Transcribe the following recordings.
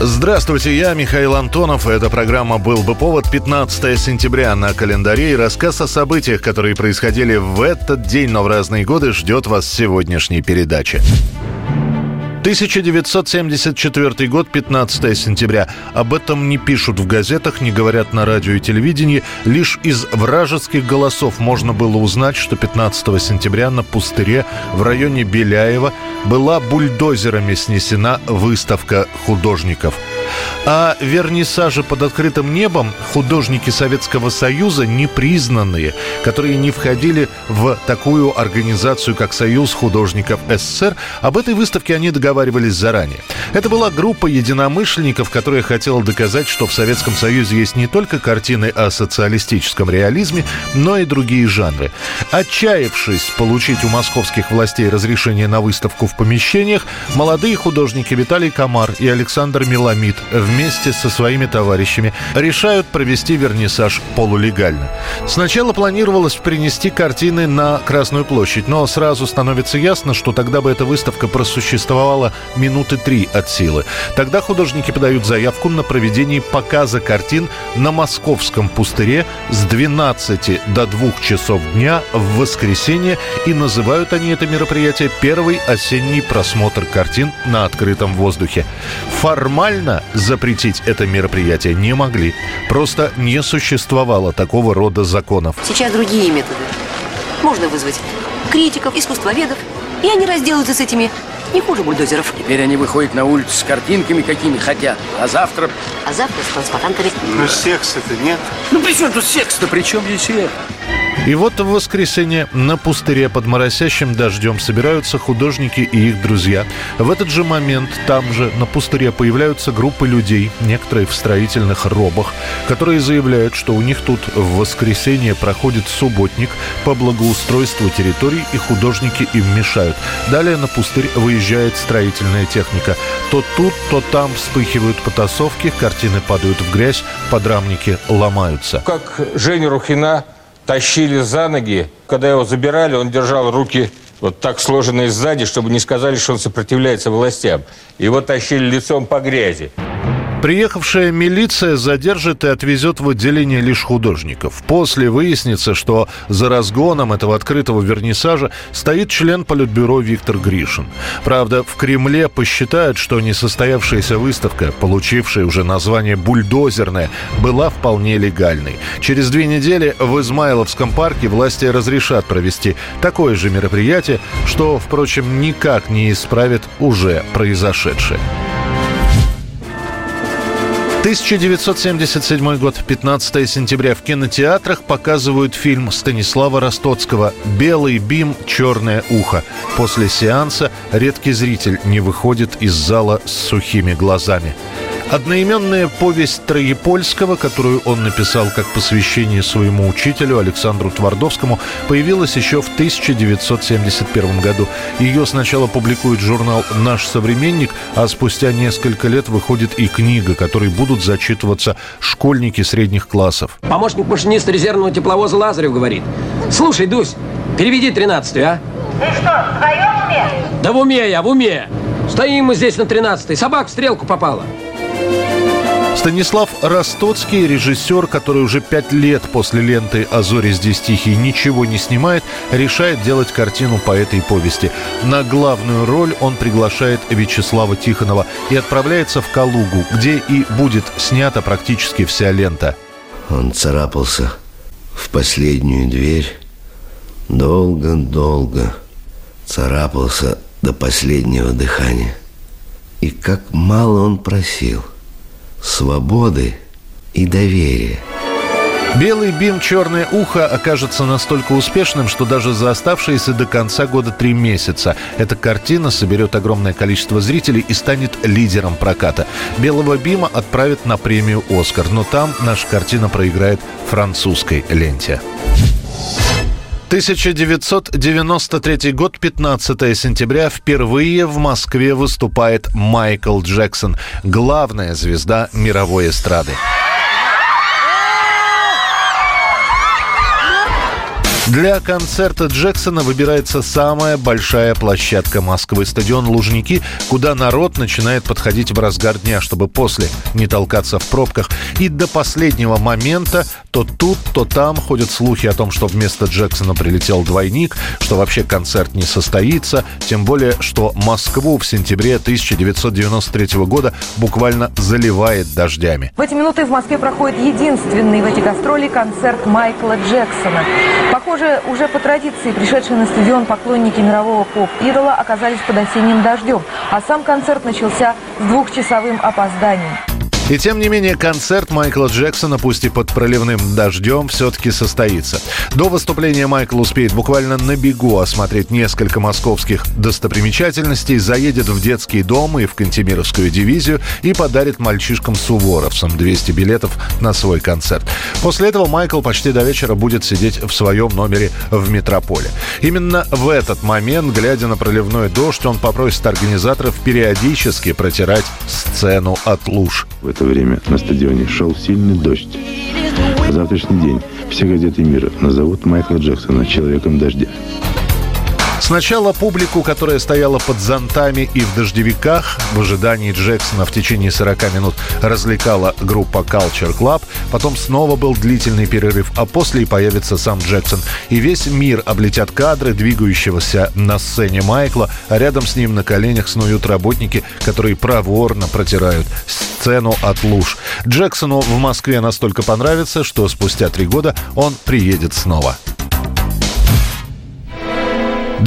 Здравствуйте, я Михаил Антонов. Эта программа «Был бы повод» 15 сентября на календаре. И рассказ о событиях, которые происходили в этот день, но в разные годы, ждет вас сегодняшней передаче. 1974 год, 15 сентября. Об этом не пишут в газетах, не говорят на радио и телевидении. Лишь из вражеских голосов можно было узнать, что 15 сентября на пустыре в районе Беляева была бульдозерами снесена выставка художников – а вернисажи под открытым небом художники Советского Союза непризнанные, которые не входили в такую организацию, как Союз художников СССР, об этой выставке они договаривались заранее. Это была группа единомышленников, которая хотела доказать, что в Советском Союзе есть не только картины о социалистическом реализме, но и другие жанры. Отчаявшись получить у московских властей разрешение на выставку в помещениях, молодые художники Виталий Комар и Александр Меламид вместе со своими товарищами решают провести вернисаж полулегально. Сначала планировалось принести картины на Красную площадь, но сразу становится ясно, что тогда бы эта выставка просуществовала минуты три от силы. Тогда художники подают заявку на проведение показа картин на московском пустыре с 12 до 2 часов дня в воскресенье и называют они это мероприятие «Первый осенний просмотр картин на открытом воздухе». Формально запретить это мероприятие не могли. Просто не существовало такого рода законов. Сейчас другие методы. Можно вызвать критиков, искусствоведов, и они разделаются с этими не хуже бульдозеров. Теперь они выходят на улицу с картинками, какими хотят. А завтра... А завтра с транспарантами. Но секса-то нет. Ну при чем тут секс-то? При чем здесь это? И вот в воскресенье на пустыре под моросящим дождем собираются художники и их друзья. В этот же момент там же на пустыре появляются группы людей, некоторые в строительных робах, которые заявляют, что у них тут в воскресенье проходит субботник по благоустройству территорий и художники им мешают. Далее на пустырь выезжает строительная техника. То тут, то там вспыхивают потасовки, картины падают в грязь, подрамники ломаются. Как Женя Рухина тащили за ноги. Когда его забирали, он держал руки вот так сложенные сзади, чтобы не сказали, что он сопротивляется властям. Его тащили лицом по грязи. Приехавшая милиция задержит и отвезет в отделение лишь художников. После выяснится, что за разгоном этого открытого вернисажа стоит член Политбюро Виктор Гришин. Правда, в Кремле посчитают, что несостоявшаяся выставка, получившая уже название «бульдозерная», была вполне легальной. Через две недели в Измайловском парке власти разрешат провести такое же мероприятие, что, впрочем, никак не исправит уже произошедшее. 1977 год, 15 сентября. В кинотеатрах показывают фильм Станислава Ростоцкого «Белый бим, черное ухо». После сеанса редкий зритель не выходит из зала с сухими глазами. Одноименная повесть Троепольского, которую он написал как посвящение своему учителю Александру Твардовскому, появилась еще в 1971 году. Ее сначала публикует журнал «Наш современник», а спустя несколько лет выходит и книга, которой будут зачитываться школьники средних классов. Помощник машиниста резервного тепловоза Лазарев говорит. Слушай, Дусь, переведи тринадцатую, а? Ты что, в уме? Да в уме я, в уме. Стоим мы здесь на тринадцатой. Собак в стрелку попала. Станислав Ростоцкий, режиссер, который уже пять лет после ленты «А зори здесь тихие» ничего не снимает, решает делать картину по этой повести. На главную роль он приглашает Вячеслава Тихонова и отправляется в Калугу, где и будет снята практически вся лента. Он царапался в последнюю дверь, долго-долго царапался до последнего дыхания. И как мало он просил – свободы и доверия. Белый бим «Черное ухо» окажется настолько успешным, что даже за оставшиеся до конца года три месяца эта картина соберет огромное количество зрителей и станет лидером проката. «Белого бима» отправят на премию «Оскар», но там наша картина проиграет французской ленте. 1993 год, 15 сентября. Впервые в Москве выступает Майкл Джексон, главная звезда мировой эстрады. Для концерта Джексона выбирается самая большая площадка Москвы, стадион Лужники, куда народ начинает подходить в разгар дня, чтобы после не толкаться в пробках. И до последнего момента то тут, то там ходят слухи о том, что вместо Джексона прилетел двойник, что вообще концерт не состоится, тем более, что Москву в сентябре 1993 года буквально заливает дождями. В эти минуты в Москве проходит единственный в эти гастроли концерт Майкла Джексона. Похоже, уже по традиции пришедшие на стадион поклонники мирового поп-идола оказались под осенним дождем, а сам концерт начался с двухчасовым опозданием. И тем не менее, концерт Майкла Джексона, пусть и под проливным дождем, все-таки состоится. До выступления Майкл успеет буквально на бегу осмотреть несколько московских достопримечательностей, заедет в детский дом и в Кантемировскую дивизию и подарит мальчишкам-суворовцам 200 билетов на свой концерт. После этого Майкл почти до вечера будет сидеть в своем номере в метрополе. Именно в этот момент, глядя на проливной дождь, он попросит организаторов периодически протирать сцену от луж. Это время на стадионе шел сильный дождь. Завтрашний день все газеты мира назовут Майкла Джексона «Человеком дождя». Сначала публику, которая стояла под зонтами и в дождевиках, в ожидании Джексона в течение 40 минут развлекала группа Culture Club. Потом снова был длительный перерыв, а после и появится сам Джексон. И весь мир облетят кадры двигающегося на сцене Майкла, а рядом с ним на коленях снуют работники, которые проворно протирают сцену от луж. Джексону в Москве настолько понравится, что спустя три года он приедет снова.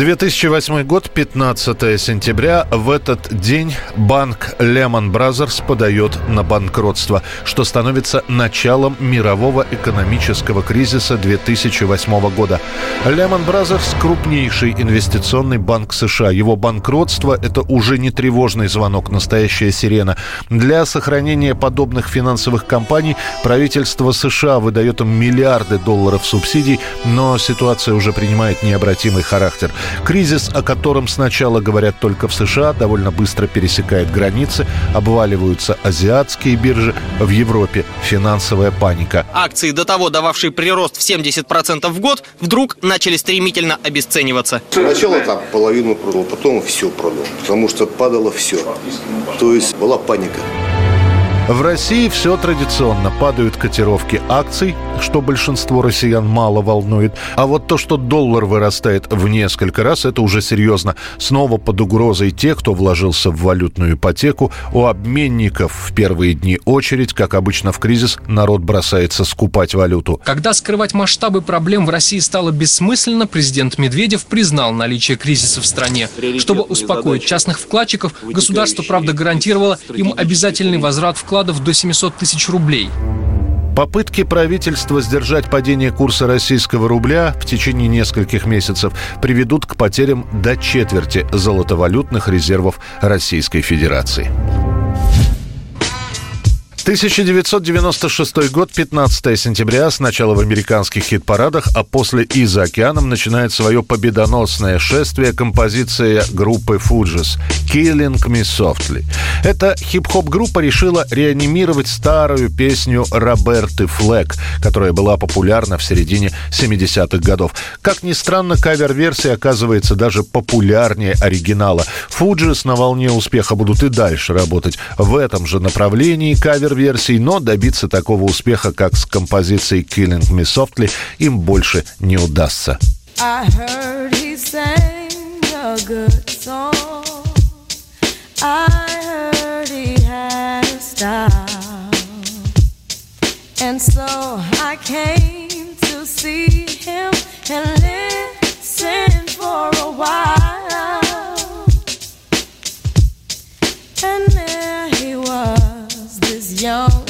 2008 год, 15 сентября. В этот день банк Lehman Brothers подает на банкротство, что становится началом мирового экономического кризиса 2008 года. Lehman Brothers – крупнейший инвестиционный банк США. Его банкротство – это уже не тревожный звонок, настоящая сирена. Для сохранения подобных финансовых компаний правительство США выдает им миллиарды долларов субсидий, но ситуация уже принимает необратимый характер. Кризис, о котором сначала говорят только в США, довольно быстро пересекает границы, обваливаются азиатские биржи, в Европе финансовая паника. Акции, до того дававшие прирост в 70% в год, вдруг начали стремительно обесцениваться. Сначала там половину продал, потом все продал, потому что падало все. То есть была паника. В России все традиционно. Падают котировки акций, что большинство россиян мало волнует. А вот то, что доллар вырастает в несколько раз, это уже серьезно. Снова под угрозой тех, кто вложился в валютную ипотеку. У обменников в первые дни очередь. Как обычно в кризис, народ бросается скупать валюту. Когда скрывать масштабы проблем в России стало бессмысленно, президент Медведев признал наличие кризиса в стране. Чтобы успокоить частных вкладчиков, государство, правда, гарантировало им обязательный возврат вкладов до 700 тысяч рублей. Попытки правительства сдержать падение курса российского рубля в течение нескольких месяцев приведут к потерям до четверти золотовалютных резервов Российской Федерации. 1996 год, 15 сентября. Сначала в американских хит-парадах, а после и за океаном начинает свое победоносное шествие композиция группы Fugees «Killing Me Softly». Эта хип-хоп-группа решила реанимировать старую песню Роберты Флэк, которая была популярна в середине 70-х годов. Как ни странно, кавер-версия оказывается даже популярнее оригинала. Fugees на волне успеха будут и дальше работать в этом же направлении кавер версий, но добиться такого успеха, как с композицией Killing Me Softly, им больше не удастся. A a. And so I came to see him and listen for young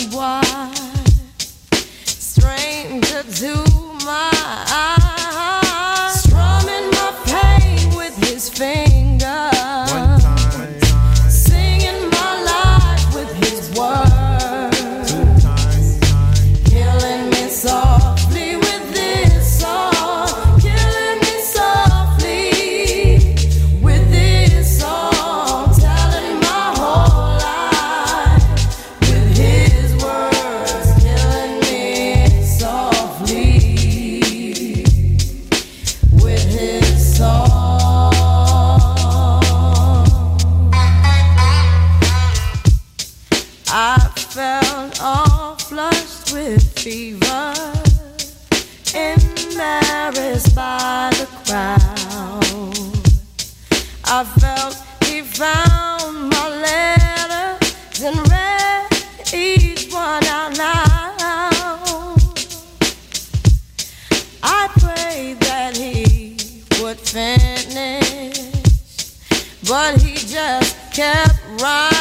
kept right